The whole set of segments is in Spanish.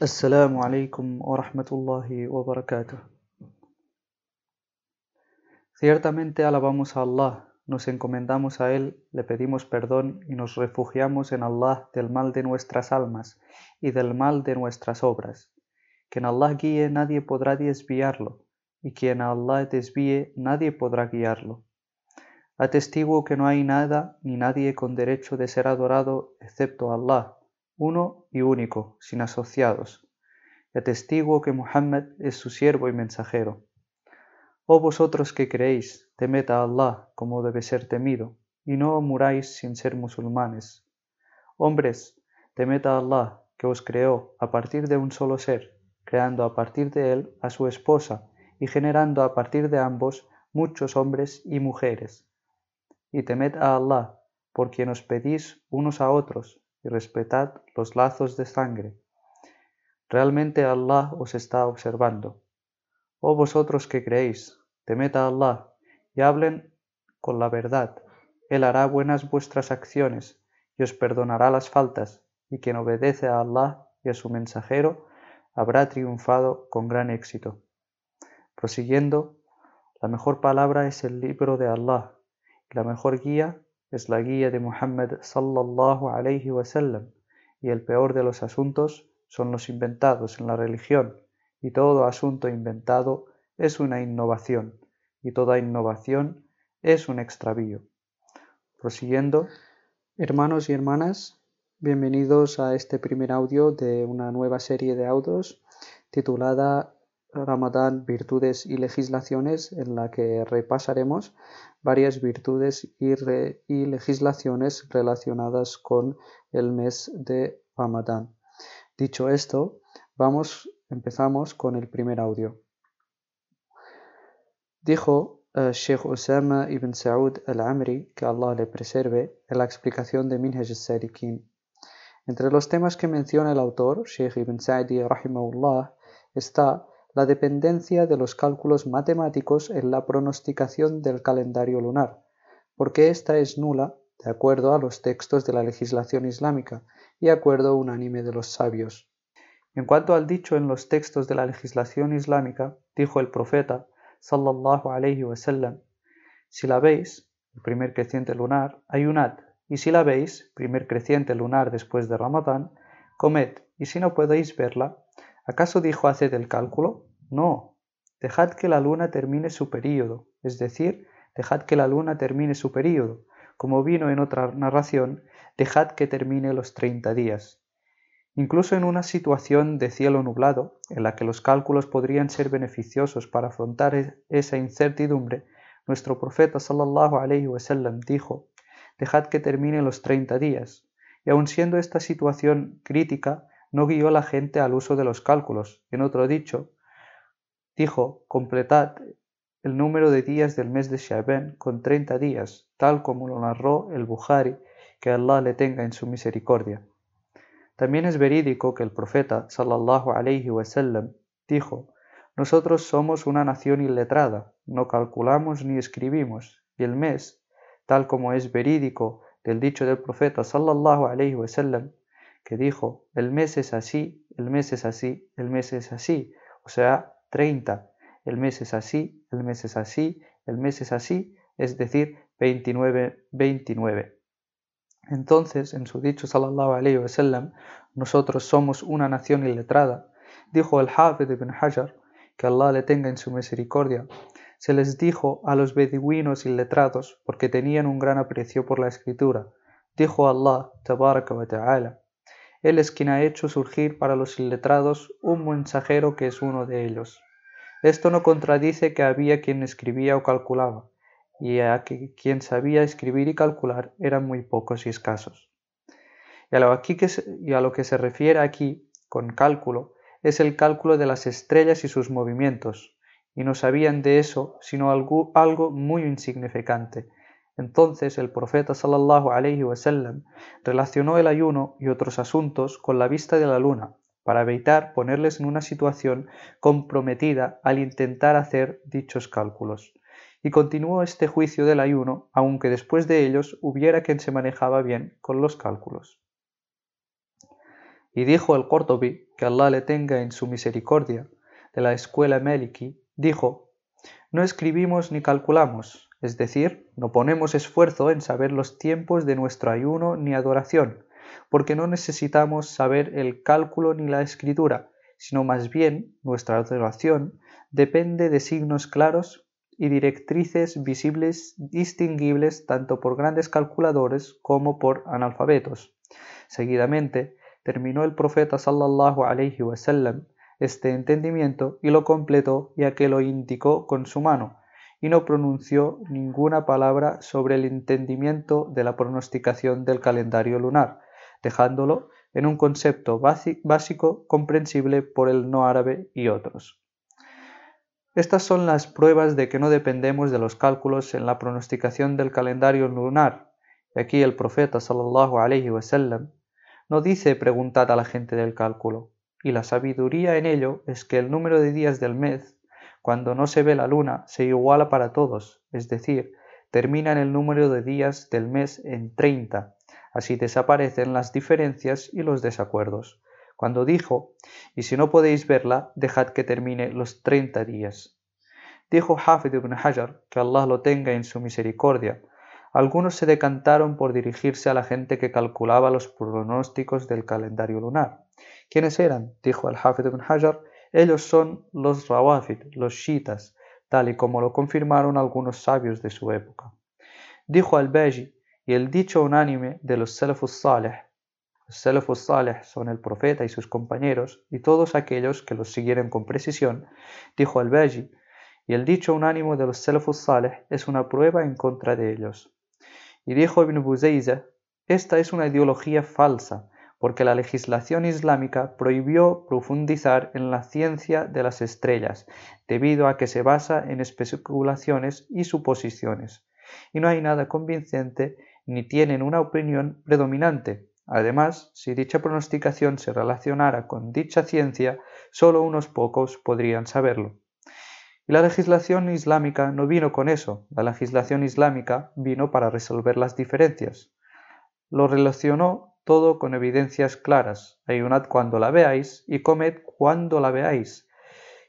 Alaikum wa rahmatullahi wa barakatuh. Ciertamente alabamos a Allah, nos encomendamos a Él, le pedimos perdón y nos refugiamos en Allah del mal de nuestras almas y del mal de nuestras obras. Quien Allah guíe nadie podrá desviarlo, y quien Allah desvíe nadie podrá guiarlo. Atestiguo que no hay nada ni nadie con derecho de ser adorado excepto Allah, uno y único, sin asociados. Y atestiguo que Muhammad es su siervo y mensajero. Oh vosotros que creéis, temed a Allah como debe ser temido, y no muráis sin ser musulmanes. Hombres, temed a Allah, que os creó a partir de un solo ser, creando a partir de él a su esposa y generando a partir de ambos muchos hombres y mujeres. Y temed a Allah, por quien os pedís unos a otros, y respetad los lazos de sangre. Realmente Allah os está observando. Oh vosotros que creéis, temed a Allah y hablen con la verdad. Él hará buenas vuestras acciones y os perdonará las faltas, y quien obedece a Allah y a su mensajero habrá triunfado con gran éxito. Prosiguiendo, la mejor palabra es el libro de Allah, y la mejor guía es la guía de Muhammad sallallahu alayhi wasallam, y el peor de los asuntos son los inventados en la religión, y todo asunto inventado es una innovación, y toda innovación es un extravío. Prosiguiendo, hermanos y hermanas, bienvenidos a este primer audio de una nueva serie de audios titulada Ramadán, virtudes y legislaciones, en la que repasaremos varias virtudes y, legislaciones relacionadas con el mes de Ramadán. Dicho esto, vamos, empezamos con el primer audio. Dijo uh, Sheikh Osama ibn Saud al-Amri, que Allah le preserve, en la explicación de Minhaj al-Sadiqin. Entre los temas que menciona el autor, Sheikh ibn Sa'di rahimahullah, está la dependencia de los cálculos matemáticos en la pronosticación del calendario lunar, porque ésta es nula de acuerdo a los textos de la legislación islámica y acuerdo unánime de los sabios. En cuanto al dicho en los textos de la legislación islámica, dijo el profeta, sallallahu alayhi wasallam, si la veis, primer creciente lunar, ayunad, y si la veis, primer creciente lunar después de Ramadán, comed, y si no podéis verla, ¿acaso dijo haced el cálculo? No, dejad que la luna termine su período, es decir, dejad que la luna termine su período, como vino en otra narración, dejad que termine los treinta días. Incluso en una situación de cielo nublado, en la que los cálculos podrían ser beneficiosos para afrontar esa incertidumbre, nuestro profeta sallallahu alaihi wasallam dijo: Dejad que termine los treinta días. Y aun siendo esta situación crítica, no guió a la gente al uso de los cálculos. En otro dicho, dijo: Completad el número de días del mes de Shaban con treinta días, tal como lo narró el Bukhari, que Allah le tenga en su misericordia. También es verídico que el profeta sallallahu alaihi wasallam dijo: Nosotros somos una nación iletrada, no calculamos ni escribimos, y el mes, tal como es verídico del dicho del profeta sallallahu alaihi wasallam, que dijo: El mes es así, el mes es así, el mes es así, o sea, 30. El mes es así, el mes es así, el mes es así, es decir, 29, 29. Entonces, en su dicho sallallahu alayhi wa sallam, nosotros somos una nación iletrada, dijo el Hafid ibn Hajar, que Allah le tenga en su misericordia, se les dijo a los beduinos iletrados porque tenían un gran aprecio por la escritura. Dijo Allah, tabaraka wa ta'ala, Él es quien ha hecho surgir para los iletrados un mensajero que es uno de ellos. Esto no contradice que había quien escribía o calculaba, y a que quien sabía escribir y calcular eran muy pocos y escasos. Y a, lo que se, refiere aquí con cálculo es el cálculo de las estrellas y sus movimientos, y no sabían de eso sino algo muy insignificante. Entonces el profeta sallallahu alaihi wasallam relacionó el ayuno y otros asuntos con la vista de la luna, para evitar ponerles en una situación comprometida al intentar hacer dichos cálculos y continuó este juicio del ayuno, aunque después de ellos hubiera quien se manejaba bien con los cálculos. Y dijo el Qurtubi, que Allah le tenga en su misericordia, de la escuela Meliki, dijo, no escribimos ni calculamos, es decir, no ponemos esfuerzo en saber los tiempos de nuestro ayuno ni adoración, porque no necesitamos saber el cálculo ni la escritura, sino más bien nuestra adoración depende de signos claros y directrices visibles distinguibles tanto por grandes calculadores como por analfabetos. Seguidamente, terminó el profeta sallallahu alaihi wasallam este entendimiento y lo completó ya que lo indicó con su mano y no pronunció ninguna palabra sobre el entendimiento de la pronosticación del calendario lunar, dejándolo en un concepto básico comprensible por el no árabe y otros. Estas son las pruebas de que no dependemos de los cálculos en la pronosticación del calendario lunar. Aquí el profeta sallallahu alaihi wasallam no dice preguntad a la gente del cálculo, y la sabiduría en ello es que el número de días del mes, cuando no se ve la luna, se iguala para todos, es decir, termina en el número de días del mes en 30. Así desaparecen las diferencias y los desacuerdos. Cuando dijo, y si no podéis verla, dejad que termine los 30 días. Dijo Hafid ibn Hajar, que Allah lo tenga en su misericordia, algunos se decantaron por dirigirse a la gente que calculaba los pronósticos del calendario lunar. ¿Quiénes eran? dijo el Hafid ibn Hajar. Ellos son los Rawafid, los Shiitas, tal y como lo confirmaron algunos sabios de su época. Dijo al-Baji, y el dicho unánime de los Salafus Saleh. Los Salafus Saleh son el profeta y sus compañeros, y todos aquellos que los siguieron con precisión, dijo al-Baji, y el dicho unánime de los Salafus Saleh es una prueba en contra de ellos. Y dijo Ibn Buzayza, esta es una ideología falsa, porque la legislación islámica prohibió profundizar en la ciencia de las estrellas, debido a que se basa en especulaciones y suposiciones, y no hay nada convincente ni tienen una opinión predominante. Además, si dicha pronosticación se relacionara con dicha ciencia, solo unos pocos podrían saberlo. Y la legislación islámica no vino con eso, la legislación islámica vino para resolver las diferencias. Lo relacionó todo con evidencias claras. Ayunad cuando la veáis y comed cuando la veáis.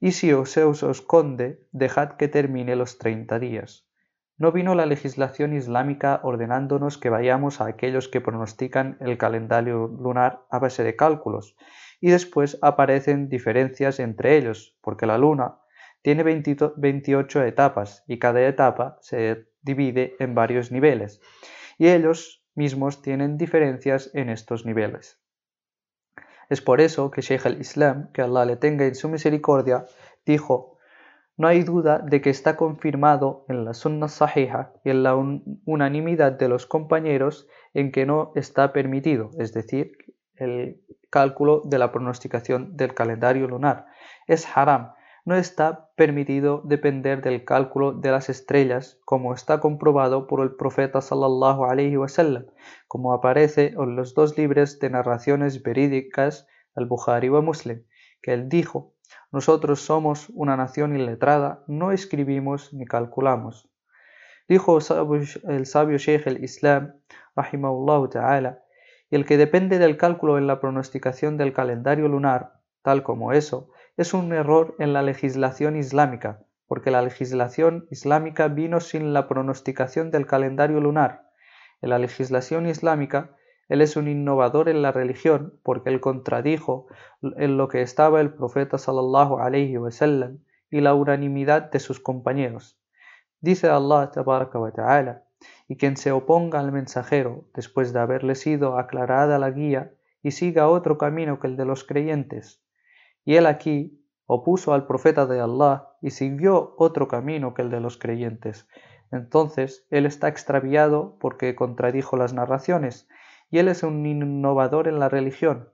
Y si os, os esconde, dejad que termine los treinta días. No vino la legislación islámica ordenándonos que vayamos a aquellos que pronostican el calendario lunar a base de cálculos, y después aparecen diferencias entre ellos, porque la luna, tiene 28 etapas y cada etapa se divide en varios niveles y ellos mismos tienen diferencias en estos niveles. Es por eso que Sheikh al-Islam, que Allah le tenga en su misericordia, dijo, no hay duda de que está confirmado en la Sunnah Sahih y en la unanimidad de los compañeros en que no está permitido, es decir, el cálculo de la pronosticación del calendario lunar. Es haram no está permitido depender del cálculo de las estrellas, como está comprobado por el profeta sallallahu alaihi wasallam, como aparece en los dos libros de narraciones verídicas al Bukhari o Muslim, que él dijo: Nosotros somos una nación iletrada, no escribimos ni calculamos. Dijo el sabio Sheikh el-Islam, rahimahullah ta'ala, y el que depende del cálculo en la pronosticación del calendario lunar, tal como eso, es un error en la legislación islámica, porque la legislación islámica vino sin la pronosticación del calendario lunar. En la legislación islámica, él es un innovador en la religión porque él contradijo en lo que estaba el profeta sallallahu alaihi wasallam y la unanimidad de sus compañeros. Dice Allah wa ta'ala, y quien se oponga al mensajero después de haberle sido aclarada la guía y siga otro camino que el de los creyentes, y él aquí opuso al profeta de Allah y siguió otro camino que el de los creyentes. Entonces él está extraviado porque contradijo las narraciones, y él es un innovador en la religión.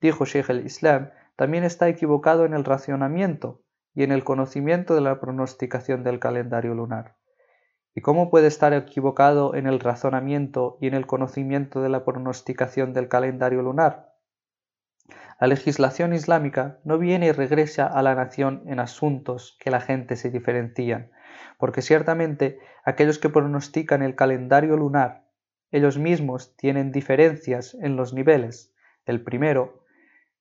Dijo Sheikh el-Islam, también está equivocado en el racionamiento y en el conocimiento de la pronosticación del calendario lunar. ¿Y cómo puede estar equivocado en el razonamiento y en el conocimiento de la pronosticación del calendario lunar? La legislación islámica no viene y regresa a la nación en asuntos que la gente se diferencian, porque ciertamente aquellos que pronostican el calendario lunar, ellos mismos tienen diferencias en los niveles. El primero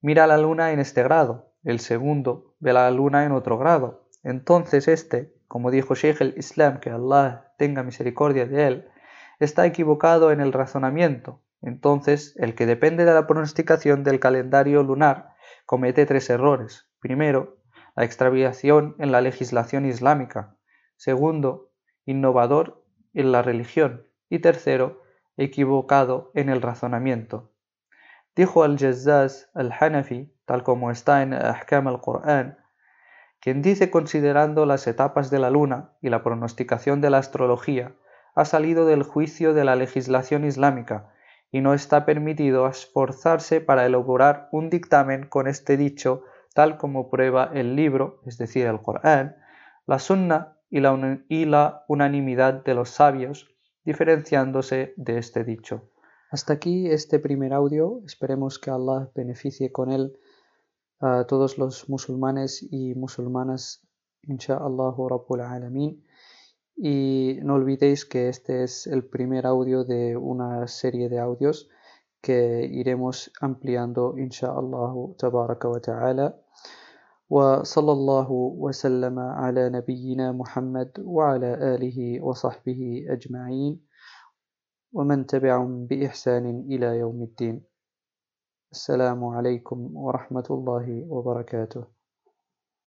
mira la luna en este grado, el segundo ve la luna en otro grado. Entonces este, como dijo Sheikh el Islam, que Allah tenga misericordia de él, está equivocado en el razonamiento. Entonces, el que depende de la pronosticación del calendario lunar comete tres errores. Primero, la extraviación en la legislación islámica. Segundo, innovador en la religión. Y tercero, equivocado en el razonamiento. Dijo al-Jazzaz al-Hanafi, tal como está en Ahkam al-Qur'an, quien dice considerando las etapas de la luna y la pronosticación de la astrología, ha salido del juicio de la legislación islámica y no está permitido esforzarse para elaborar un dictamen con este dicho tal como prueba el libro, es decir, el Corán, la Sunna y la, unanimidad de los sabios, diferenciándose de este dicho. Hasta aquí este primer audio, esperemos que Allah beneficie con él a todos los musulmanes y musulmanas, insha'Allah Rabbul Alamin. Y no olvidéis que este es el primer audio de una serie de audios que iremos ampliando insha'Allah tabaraka wa ta'ala. وصلى الله وسلم على نبينا محمد وعلى آله وصحبه أجمعين ومن تبعهم بإحسان إلى يوم الدين السلام عليكم ورحمة الله وبركاته